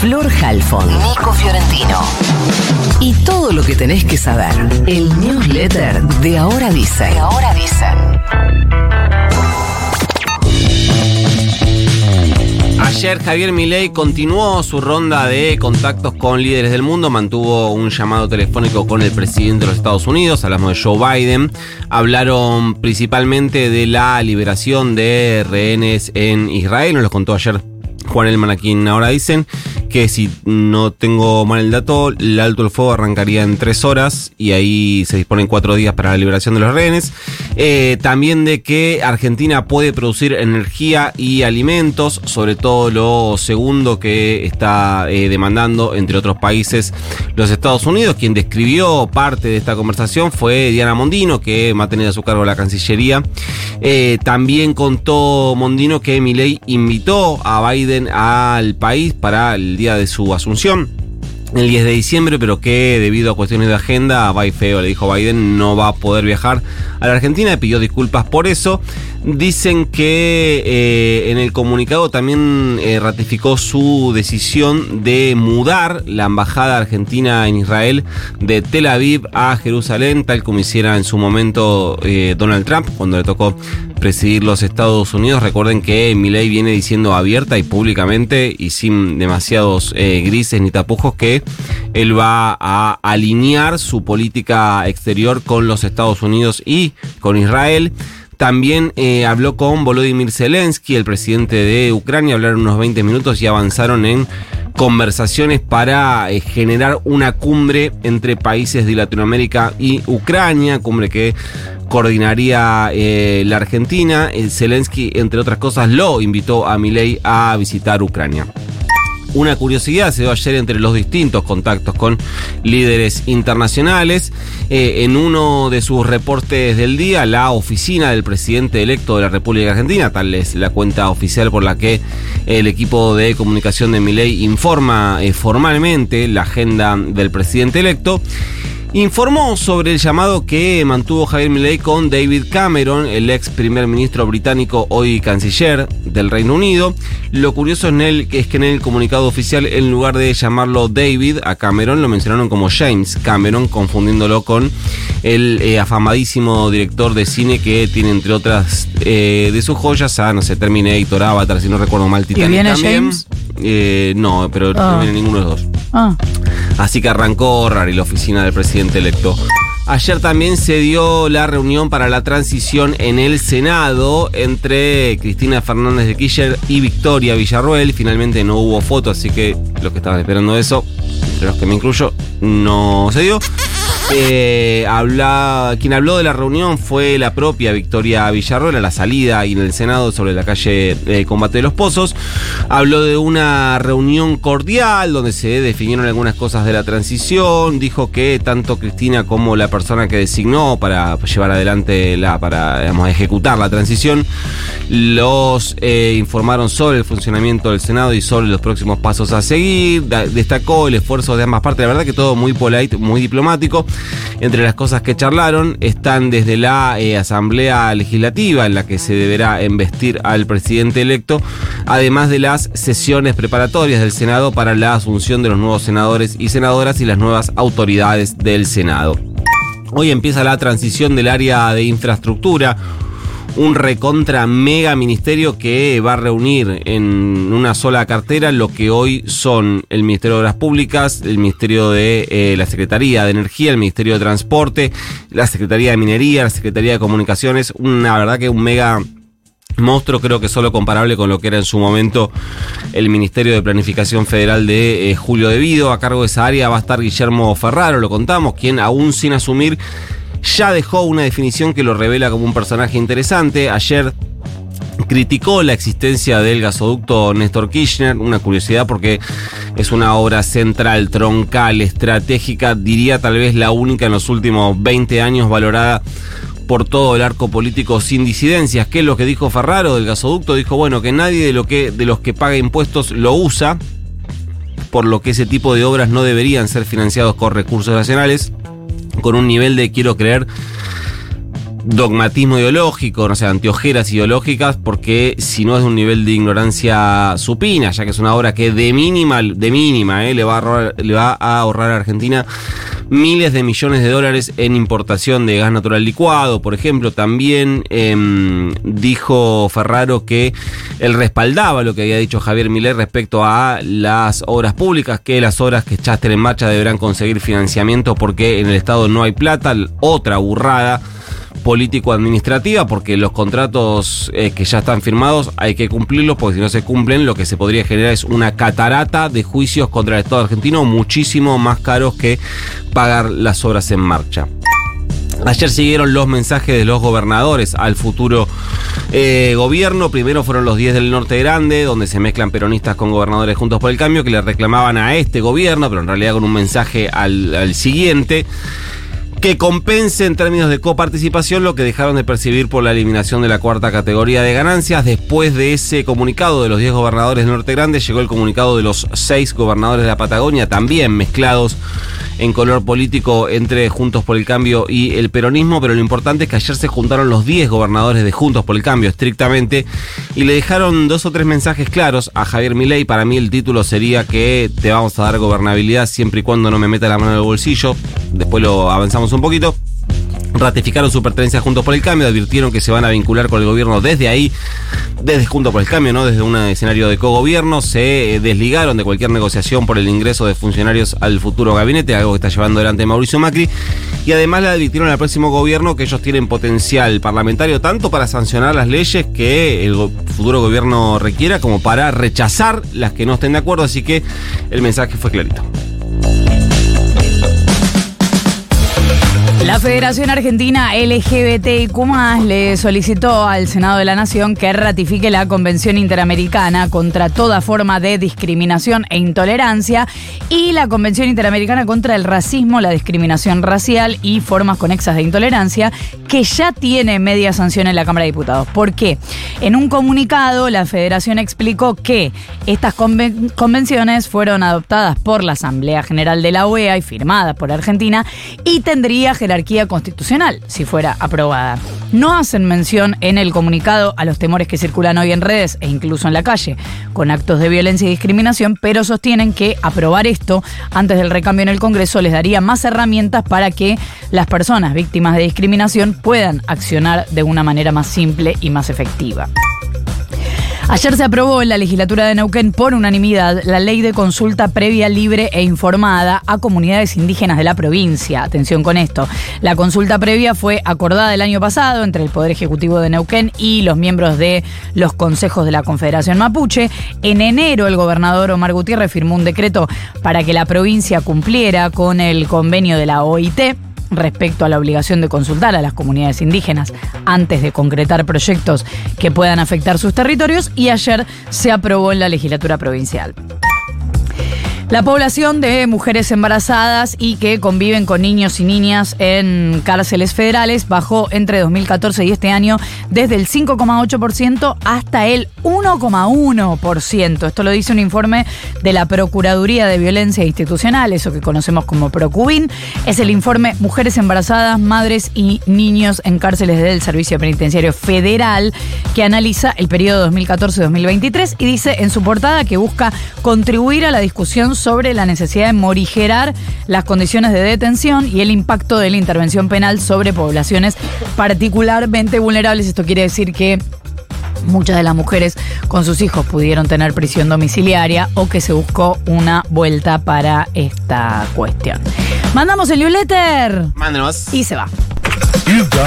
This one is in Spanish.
Flor Halfon, Nico Fiorentino. Y todo lo que tenés que saber. El newsletter de Ahora Dicen. De Ahora Dicen. Ayer Javier Milei continuó su ronda de contactos con líderes del mundo, mantuvo un llamado telefónico con el presidente de los Estados Unidos, hablamos de Joe Biden, hablaron principalmente de la liberación de rehenes en Israel, nos lo contó ayer Juan Elman aquí en ahora dicen que si no tengo mal el dato, el alto el fuego arrancaría en tres horas y ahí se disponen cuatro días para la liberación de los rehenes. Eh, también de que Argentina puede producir energía y alimentos, sobre todo lo segundo que está eh, demandando, entre otros países, los Estados Unidos. Quien describió parte de esta conversación fue Diana Mondino, que va a tener a su cargo la Cancillería. Eh, también contó Mondino que Milei invitó a Biden al país para el día de su asunción el 10 de diciembre, pero que debido a cuestiones de agenda, va feo, le dijo Biden, no va a poder viajar a la Argentina, y pidió disculpas por eso. Dicen que eh, en el comunicado también eh, ratificó su decisión de mudar la embajada argentina en Israel de Tel Aviv a Jerusalén, tal como hiciera en su momento eh, Donald Trump cuando le tocó presidir los Estados Unidos. Recuerden que Milei viene diciendo abierta y públicamente y sin demasiados grises ni tapujos que él va a alinear su política exterior con los Estados Unidos y con Israel. También eh, habló con Volodymyr Zelensky, el presidente de Ucrania, hablaron unos 20 minutos y avanzaron en conversaciones para eh, generar una cumbre entre países de Latinoamérica y Ucrania, cumbre que coordinaría eh, la Argentina. Zelensky, entre otras cosas, lo invitó a Milei a visitar Ucrania. Una curiosidad se dio ayer entre los distintos contactos con líderes internacionales. Eh, en uno de sus reportes del día, la oficina del presidente electo de la República Argentina, tal es la cuenta oficial por la que el equipo de comunicación de Miley informa eh, formalmente la agenda del presidente electo informó sobre el llamado que mantuvo Javier Milei con David Cameron, el ex primer ministro británico, hoy canciller del Reino Unido. Lo curioso en él es que en el comunicado oficial, en lugar de llamarlo David a Cameron, lo mencionaron como James Cameron, confundiéndolo con el eh, afamadísimo director de cine que tiene, entre otras eh, de sus joyas, a, no sé, Terminator, Avatar, si no recuerdo mal, Titanic ¿Y viene también. James? Eh, no, pero no Ah. viene ninguno de los dos. Ah, Así que arrancó Rari la oficina del presidente electo. Ayer también se dio la reunión para la transición en el Senado entre Cristina Fernández de Kirchner y Victoria Villarruel. Finalmente no hubo foto, así que los que estaban esperando eso, entre los que me incluyo, no se dio. Eh, habla, quien habló de la reunión fue la propia Victoria Villarroel la salida y en el Senado sobre la calle eh, Combate de los Pozos. Habló de una reunión cordial donde se definieron algunas cosas de la transición. Dijo que tanto Cristina como la persona que designó para llevar adelante la, para ejecutar la transición, los eh, informaron sobre el funcionamiento del Senado y sobre los próximos pasos a seguir. Destacó el esfuerzo de ambas partes. La verdad que todo muy polite, muy diplomático. Entre las cosas que charlaron están desde la eh, Asamblea Legislativa, en la que se deberá embestir al presidente electo, además de las sesiones preparatorias del Senado para la asunción de los nuevos senadores y senadoras y las nuevas autoridades del Senado. Hoy empieza la transición del área de infraestructura un recontra mega ministerio que va a reunir en una sola cartera lo que hoy son el Ministerio de Obras Públicas, el Ministerio de eh, la Secretaría de Energía, el Ministerio de Transporte, la Secretaría de Minería, la Secretaría de Comunicaciones, una verdad que un mega monstruo creo que solo comparable con lo que era en su momento el Ministerio de Planificación Federal de eh, Julio Devido. A cargo de esa área va a estar Guillermo Ferraro, lo contamos, quien aún sin asumir ya dejó una definición que lo revela como un personaje interesante. Ayer criticó la existencia del gasoducto Néstor Kirchner, una curiosidad porque es una obra central, troncal, estratégica, diría tal vez la única en los últimos 20 años valorada por todo el arco político sin disidencias. ¿Qué es lo que dijo Ferraro del gasoducto? Dijo, bueno, que nadie de, lo que, de los que paga impuestos lo usa, por lo que ese tipo de obras no deberían ser financiados con recursos nacionales, con un nivel de, quiero creer, dogmatismo ideológico, no sé, anteojeras ideológicas, porque si no es un nivel de ignorancia supina, ya que es una obra que de mínima, de mínima, eh, le, va a ahorrar, le va a ahorrar a Argentina miles de millones de dólares en importación de gas natural licuado, por ejemplo. También eh, dijo Ferraro que él respaldaba lo que había dicho Javier Milei respecto a las obras públicas, que las obras que ya en marcha deberán conseguir financiamiento porque en el Estado no hay plata. Otra burrada político-administrativa, porque los contratos eh, que ya están firmados hay que cumplirlos, porque si no se cumplen, lo que se podría generar es una catarata de juicios contra el Estado argentino, muchísimo más caros que pagar las obras en marcha. Ayer siguieron los mensajes de los gobernadores al futuro eh, gobierno. Primero fueron los 10 del Norte Grande, donde se mezclan peronistas con gobernadores juntos por el cambio, que le reclamaban a este gobierno, pero en realidad con un mensaje al, al siguiente que compense en términos de coparticipación lo que dejaron de percibir por la eliminación de la cuarta categoría de ganancias. Después de ese comunicado de los 10 gobernadores de Norte Grande, llegó el comunicado de los 6 gobernadores de la Patagonia, también mezclados en color político entre Juntos por el Cambio y el peronismo, pero lo importante es que ayer se juntaron los 10 gobernadores de Juntos por el Cambio estrictamente y le dejaron dos o tres mensajes claros a Javier Milei. Para mí el título sería que te vamos a dar gobernabilidad siempre y cuando no me meta la mano en el bolsillo. Después lo avanzamos un poquito ratificaron su pertenencia a Juntos por el Cambio, advirtieron que se van a vincular con el gobierno desde ahí, desde Juntos por el Cambio, ¿no? Desde un escenario de cogobierno, se desligaron de cualquier negociación por el ingreso de funcionarios al futuro gabinete, algo que está llevando adelante Mauricio Macri, y además le advirtieron al próximo gobierno que ellos tienen potencial parlamentario tanto para sancionar las leyes que el futuro gobierno requiera como para rechazar las que no estén de acuerdo, así que el mensaje fue clarito. La Federación Argentina LGBTIQ le solicitó al Senado de la Nación que ratifique la Convención Interamericana contra toda forma de discriminación e intolerancia y la Convención Interamericana contra el Racismo, la discriminación racial y formas conexas de intolerancia, que ya tiene media sanción en la Cámara de Diputados. ¿Por qué? En un comunicado, la Federación explicó que estas conven convenciones fueron adoptadas por la Asamblea General de la OEA y firmadas por Argentina y tendría jerarquía constitucional si fuera aprobada. No hacen mención en el comunicado a los temores que circulan hoy en redes e incluso en la calle con actos de violencia y discriminación, pero sostienen que aprobar esto antes del recambio en el Congreso les daría más herramientas para que las personas víctimas de discriminación puedan accionar de una manera más simple y más efectiva. Ayer se aprobó en la legislatura de Neuquén por unanimidad la ley de consulta previa, libre e informada a comunidades indígenas de la provincia. Atención con esto. La consulta previa fue acordada el año pasado entre el Poder Ejecutivo de Neuquén y los miembros de los consejos de la Confederación Mapuche. En enero el gobernador Omar Gutiérrez firmó un decreto para que la provincia cumpliera con el convenio de la OIT respecto a la obligación de consultar a las comunidades indígenas antes de concretar proyectos que puedan afectar sus territorios y ayer se aprobó en la legislatura provincial. La población de mujeres embarazadas y que conviven con niños y niñas en cárceles federales bajó entre 2014 y este año desde el 5,8% hasta el 1,1%. Esto lo dice un informe de la Procuraduría de Violencia Institucional, eso que conocemos como Procubin. Es el informe Mujeres embarazadas, madres y niños en cárceles del Servicio Penitenciario Federal que analiza el periodo 2014-2023 y dice en su portada que busca contribuir a la discusión sobre la necesidad de morigerar las condiciones de detención y el impacto de la intervención penal sobre poblaciones particularmente vulnerables. Esto quiere decir que muchas de las mujeres con sus hijos pudieron tener prisión domiciliaria o que se buscó una vuelta para esta cuestión. Mandamos el newsletter. Mándenos. Y se va.